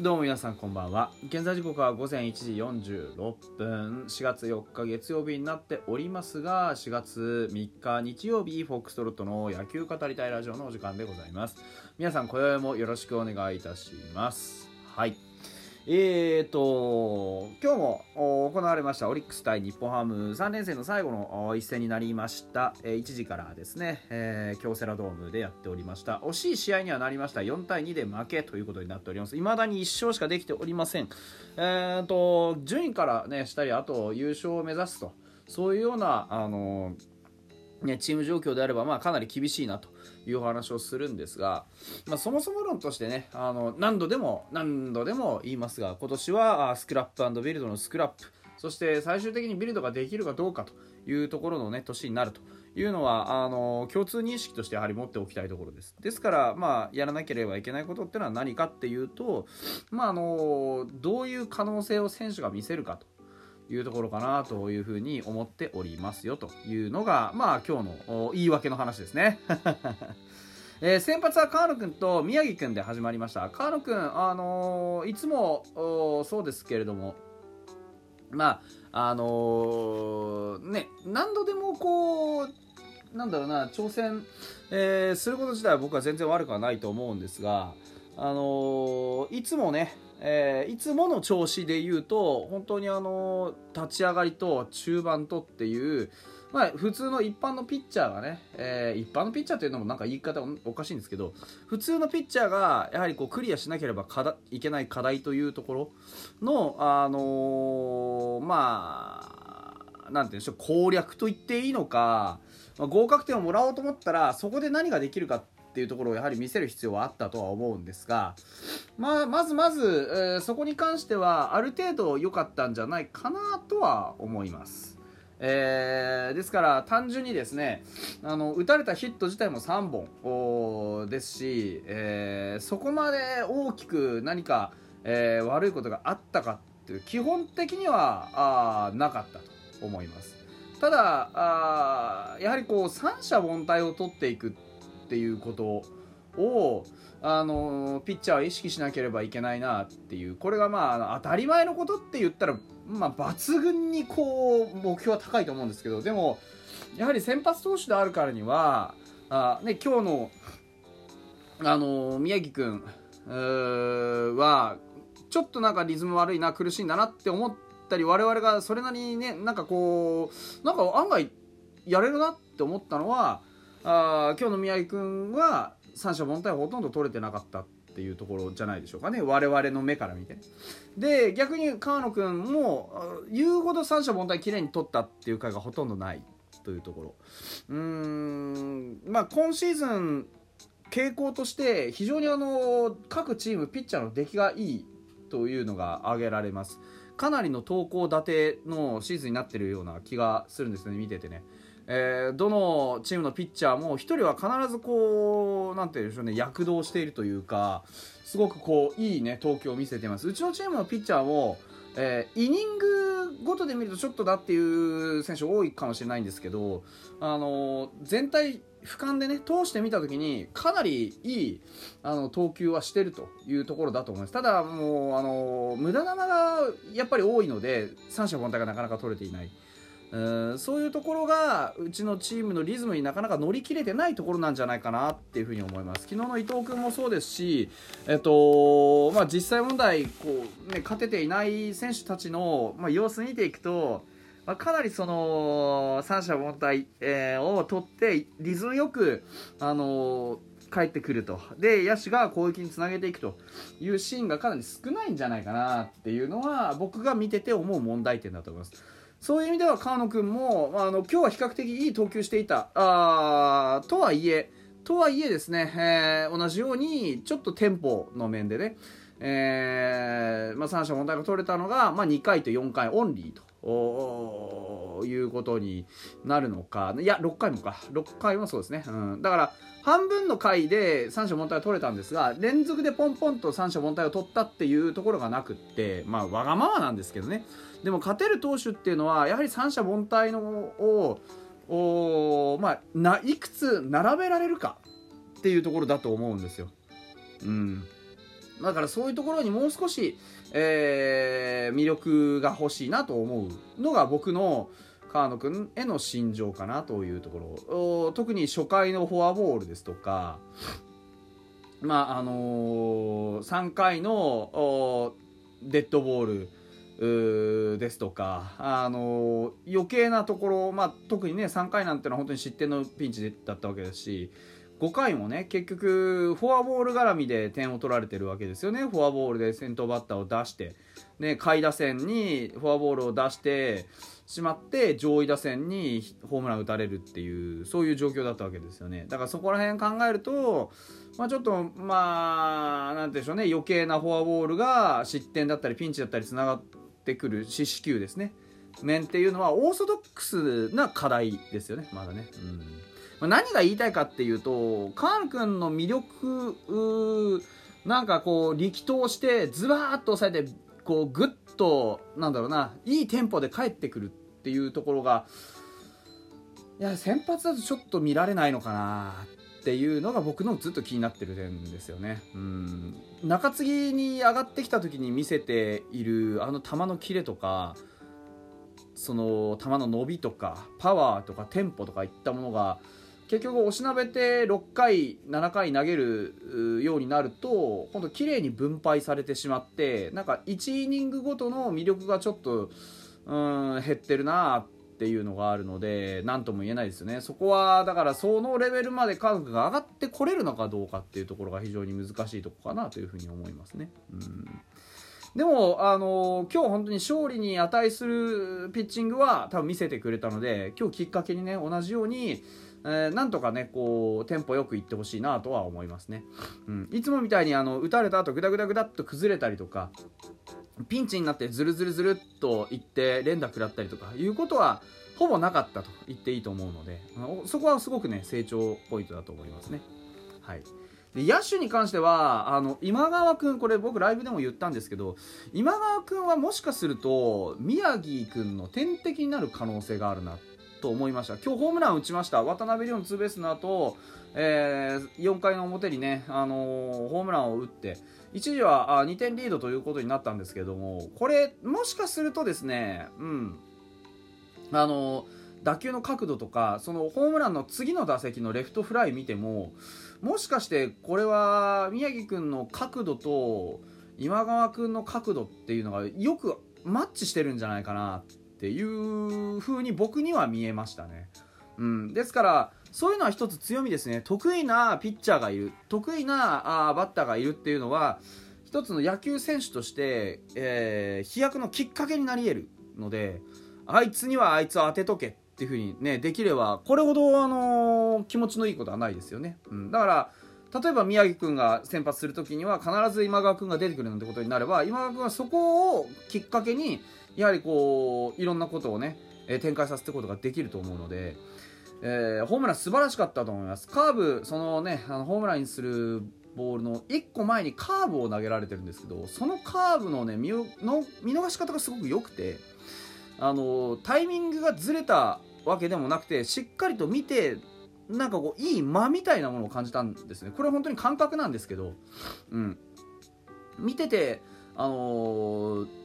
どうも皆さんこんばんは。現在時刻は午前1時46分。4月4日月曜日になっておりますが4月3日日曜日フォックストロットの野球語りたいラジオのお時間でございます。皆さん今宵もよろしくお願いいたします。はい。えーと、今日も行われましたオリックス対日本ハム3連戦の最後の一戦になりました。1時からですね、えー、京セラドームでやっておりました。惜しい試合にはなりました。4対2で負けということになっております。未だに1勝しかできておりません。えーと、順位からね、したり、あと優勝を目指すと、そういうような、あのね、チーム状況であれば、まあ、かなり厳しいなというお話をするんですが、まあ、そもそも論としてねあの何度でも何度でも言いますが今年はスクラップビルドのスクラップそして最終的にビルドができるかどうかというところの、ね、年になるというのはあの共通認識としてやはり持っておきたいところです。ですから、まあ、やらなければいけないことってのは何かっていうと、まあ、あのどういう可能性を選手が見せるかと。いうところかなというふうに思っておりますよというのが、まあ今日の言い訳の話ですね。えー、先発は川野君と宮城君で始まりました。川野君、あのー、いつもそうですけれども、まあ、あのー、ね、何度でもこう、なんだろうな、挑戦、えー、すること自体は僕は全然悪くはないと思うんですが、あのいつもね、えー、いつもの調子で言うと本当にあの立ち上がりと中盤とっていう、まあ、普通の一般のピッチャーがね、えー、一般のピッチャーというのもなんか言い方おかしいんですけど普通のピッチャーがやはりこうクリアしなければいけない課題というところの、あのー、まあなんていうんでしょう攻略と言っていいのか、まあ、合格点をもらおうと思ったらそこで何ができるかってっていうところをやはり見せる必要はあったとは思うんですが、まあ、まずまず、えー、そこに関してはある程度良かったんじゃないかなとは思います。えー、ですから単純にですねあの打たれたヒット自体も3本ですし、えー、そこまで大きく何か、え、悪いことがあったかっていう基本的にはあなかったと思いますただあやはりこう三者凡退を取っていくっていうことをあのピッチャーは意識しなければいけないなっていうこれがまあ当たり前のことって言ったら、まあ、抜群にこう目標は高いと思うんですけどでもやはり先発投手であるからにはあ、ね、今日のあの宮城君はちょっとなんかリズム悪いな苦しいんだなって思ったり我々がそれなりにねなんかこうなんか案外やれるなって思ったのはあ今日の宮城君は三者凡退ほとんど取れてなかったっていうところじゃないでしょうかね。我々の目から見て。で逆に川野君も言うほど三者凡退きれいに取ったっていう回がほとんどないというところ。うーんまあ今シーズン傾向として非常にあの各チームピッチャーの出来がいいというのが挙げられます。かなりの投稿立てのシーズンになってるような気がするんですね見ててね。えー、どのチームのピッチャーも1人は必ずこうなんていうんでしょうね躍動しているというかすごくこういいね投球を見せてますうちのチームのピッチャーも、えー、イニングごとで見るとちょっとだっていう選手多いかもしれないんですけど、あのー、全体俯瞰でね通してみた時にかなりいいあの投球はしてるというところだと思いますただもうあの無駄球がやっぱり多いので三者凡退がなかなか取れていない。うんそういうところがうちのチームのリズムになかなか乗り切れてないところなんじゃないかなっていうふうに思います昨日の伊藤君もそうですし、えっとまあ、実際問題こう、ね、勝てていない選手たちの、まあ、様子見ていくと、まあ、かなりその三者凡退、えー、を取ってリズムよく、あの帰ってくるとで野手が攻撃につなげていくというシーンがかなり少ないんじゃないかなっていうのは僕が見てて思う問題点だと思います。そういう意味では川野君も、あの今日は比較的いい投球していたあとはいえとはいえですね、えー、同じようにちょっとテンポの面でね、えーまあ、三者問題が取れたのが、まあ、2回と4回オンリーと。いうことになるのか。いや6回もか。6回もそうですね、うん、だから半分の回で三者凡退を取れたんですが連続でポンポンと三者凡退を取ったっていうところがなくってまあわがままなんですけどね。でも勝てる投手っていうのはやはり三者凡退のをおまあないくつ並べられるかっていうところだと思うんですよ。うん。だからそういうところにもう少し、えー、魅力が欲しいなと思うのが僕の川野君への心情かなというところ。特に初回のフォアボールですとかまああのー、3回のデッドボールですとか、あのー、余計なところ、まあ、特にね3回なんてのは本当に失点のピンチだったわけですし5回もね結局フォアボール絡みで点を取られてるわけですよね。フォアボールで先頭バッターを出して、ね、下位打線にフォアボールを出してしまって上位打線にホームラン打たれるっていうそういう状況だったわけですよね。だからそこら辺考えると、まあ、ちょっとまあなんでしょうね。余計なフォアボールが失点だったりピンチだったりつながってくる四死球ですね。面っていうのはオーソドックスな課題ですよね。まだね。うん、何が言いたいかっていうとカーン君の魅力なんかこう力投してズバーッと抑えてこうグッとなんだろうないいテンポで帰ってくるっていうところがいや先発だとちょっと見られないのかなっていうのが僕のずっと気になってる点ですよね。うん中継ぎに上がってきた時に見せているあの球のキレとかその球の伸びとかパワーとかテンポとかいったものが結局押しなべて6回7回投げるようになると今度綺麗に分配されてしまってなんか1イニングごとの魅力がちょっとうん減ってるなっていうのがあるので何とも言えないですよねそこはだからそのレベルまで家族が上がってこれるのかどうかっていうところが非常に難しいとこかなというふうに思いますね。うんでも、あのー、今日本当に勝利に値するピッチングは多分見せてくれたので今日きっかけにね同じようにえー、なんとかねこうテンポよくいってほしいなとは思いますね、うん、いつもみたいにあの打たれた後グダグダグダっと崩れたりとかピンチになってズルズルズルっといって連打食らったりとかいうことはほぼなかったと言っていいと思うのでそこはすごくね成長ポイントだと思いますね。はい。で野手に関してはあの今川君これ僕ライブでも言ったんですけど今川君はもしかすると宮城君の天敵になる可能性があるなと思いました。今日ホームラン打ちました。渡辺亮のツーベースの後、えー、4回の表にね、あのー、ホームランを打って一時はあ2点リードということになったんですけどもこれもしかするとですねうん。あのー、打球の角度とかそのホームランの次の打席のレフトフライ見てももしかしてこれは宮城君の角度と今川君の角度っていうのがよくマッチしてるんじゃないかなっていう風に僕には見えましたね。うん、ですからそういうのは一つ強みですね。得意なピッチャーがいる。得意なあバッターがいるっていうのは一つの野球選手として、えー、飛躍のきっかけになり得るのであいつにはあいつを当てとけっていう風にねできればこれほど、あのー、気持ちのいいことはないですよね、うん、だから例えば宮城君が先発する時には必ず今川君が出てくるなんてことになれば今川君はそこをきっかけにやはりこういろんなことをね、え展開させていくことができると思うので、えー、ホームラン素晴らしかったと思います。カーブそのねあのホームランにするボールの1個前にカーブを投げられてるんですけどそのカーブのね見の見逃し方がすごく良くてあのタイミングがずれたわけでもなくてしっかりと見てなんかこういい間みたいなものを感じたんですね。これは本当に感覚なんですけど、うん、見ててあのー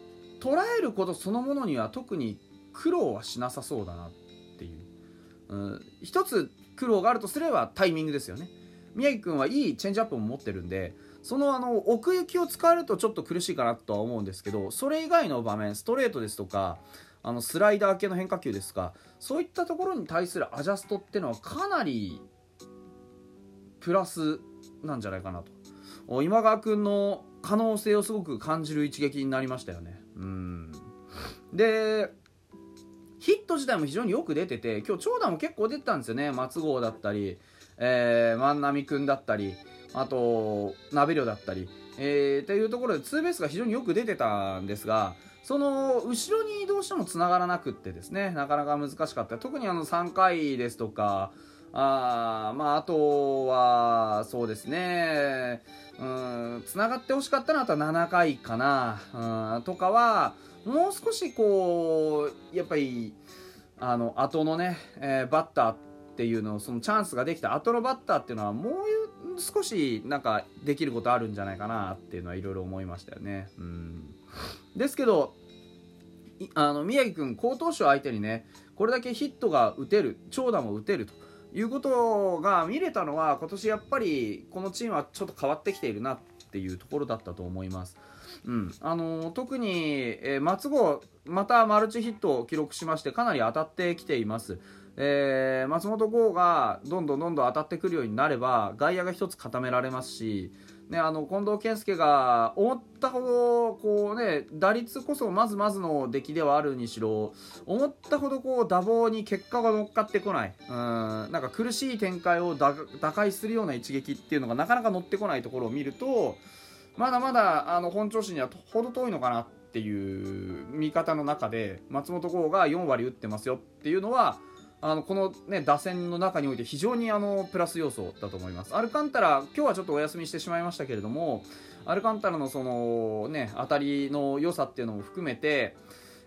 捉えることそのものには特に苦労はしなさそうだなっていう、うん、一つ苦労があるとすればタイミングですよね。宮城君はいいチェンジアップも持ってるんでそのあの奥行きを使えるとちょっと苦しいかなとは思うんですけどそれ以外の場面ストレートですとかあのスライダー系の変化球ですか。そういったところに対するアジャストっていうのはかなりプラスなんじゃないかなと。今川君の可能性をすごく感じる一撃になりましたよね。うん。でヒット自体も非常によく出てて今日長打も結構出てたんですよね。松郷だったり、えー、万波君だったりあと鍋量だったり、えー、っていうところでツーベースが非常によく出てたんですがその後ろにどうしてもつながらなくってですねなかなか難しかった特にあの3回ですとかあまああとはそうですねうんつながってほしかったのはあとは7回かなうんとかはもう少しこうやっぱりあの後のね、えー、バッターっていうのをそのチャンスができた後のバッターっていうのはもう少しなんかできることあるんじゃないかなっていうのはいろいろ思いましたよね。うんですけどあの宮城君好投手相手にねこれだけヒットが打てる長打も打てるということが見れたのは今年やっぱりこのチームはちょっと変わってきているなっていうところだったと思います。うんあの特に、えー、松郷またマルチヒットを記録しましてかなり当たってきています。えー、松本剛がどんどんどんどん当たってくるようになれば外野が1つ固められますし、ね、あの近藤健介が思ったほどこう、ね、打率こそまずまずの出来ではあるにしろ思ったほどこう打棒に結果が乗っかってこない。うんなんか苦しい展開を打開するような一撃っていうのがなかなか乗ってこないところを見るとまだまだあの本調子には程遠いのかなっていう見方の中で松本剛が4割打ってますよっていうのはあのこの、ね、打線の中において非常にあのプラス要素だと思います。アルカンタラ、今日はちょっとお休みしてしまいましたけれども、アルカンタラのその、ね、当たりの良さっていうのも含めて、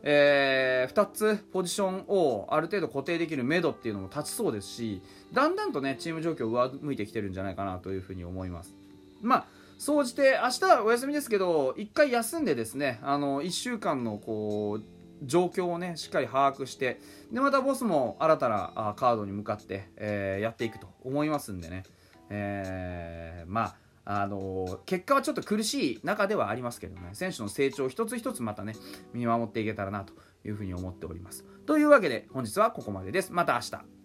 えー、2つポジションをある程度固定できるメドっていうのも立ちそうですし、だんだんとね、チーム状況を上向いてきてるんじゃないかなというふうに思います。まあ総じて明日はお休みですけど1回休んでですねあの1週間のこう状況をねしっかり把握してでまたボスも新たなカードに向かって、えー、やっていくと思いますんでね、えー、まああのー、結果はちょっと苦しい中ではありますけどね。選手の成長一つ一つまたね見守っていけたらなというふうに思っております。というわけで本日はここまでです。また明日。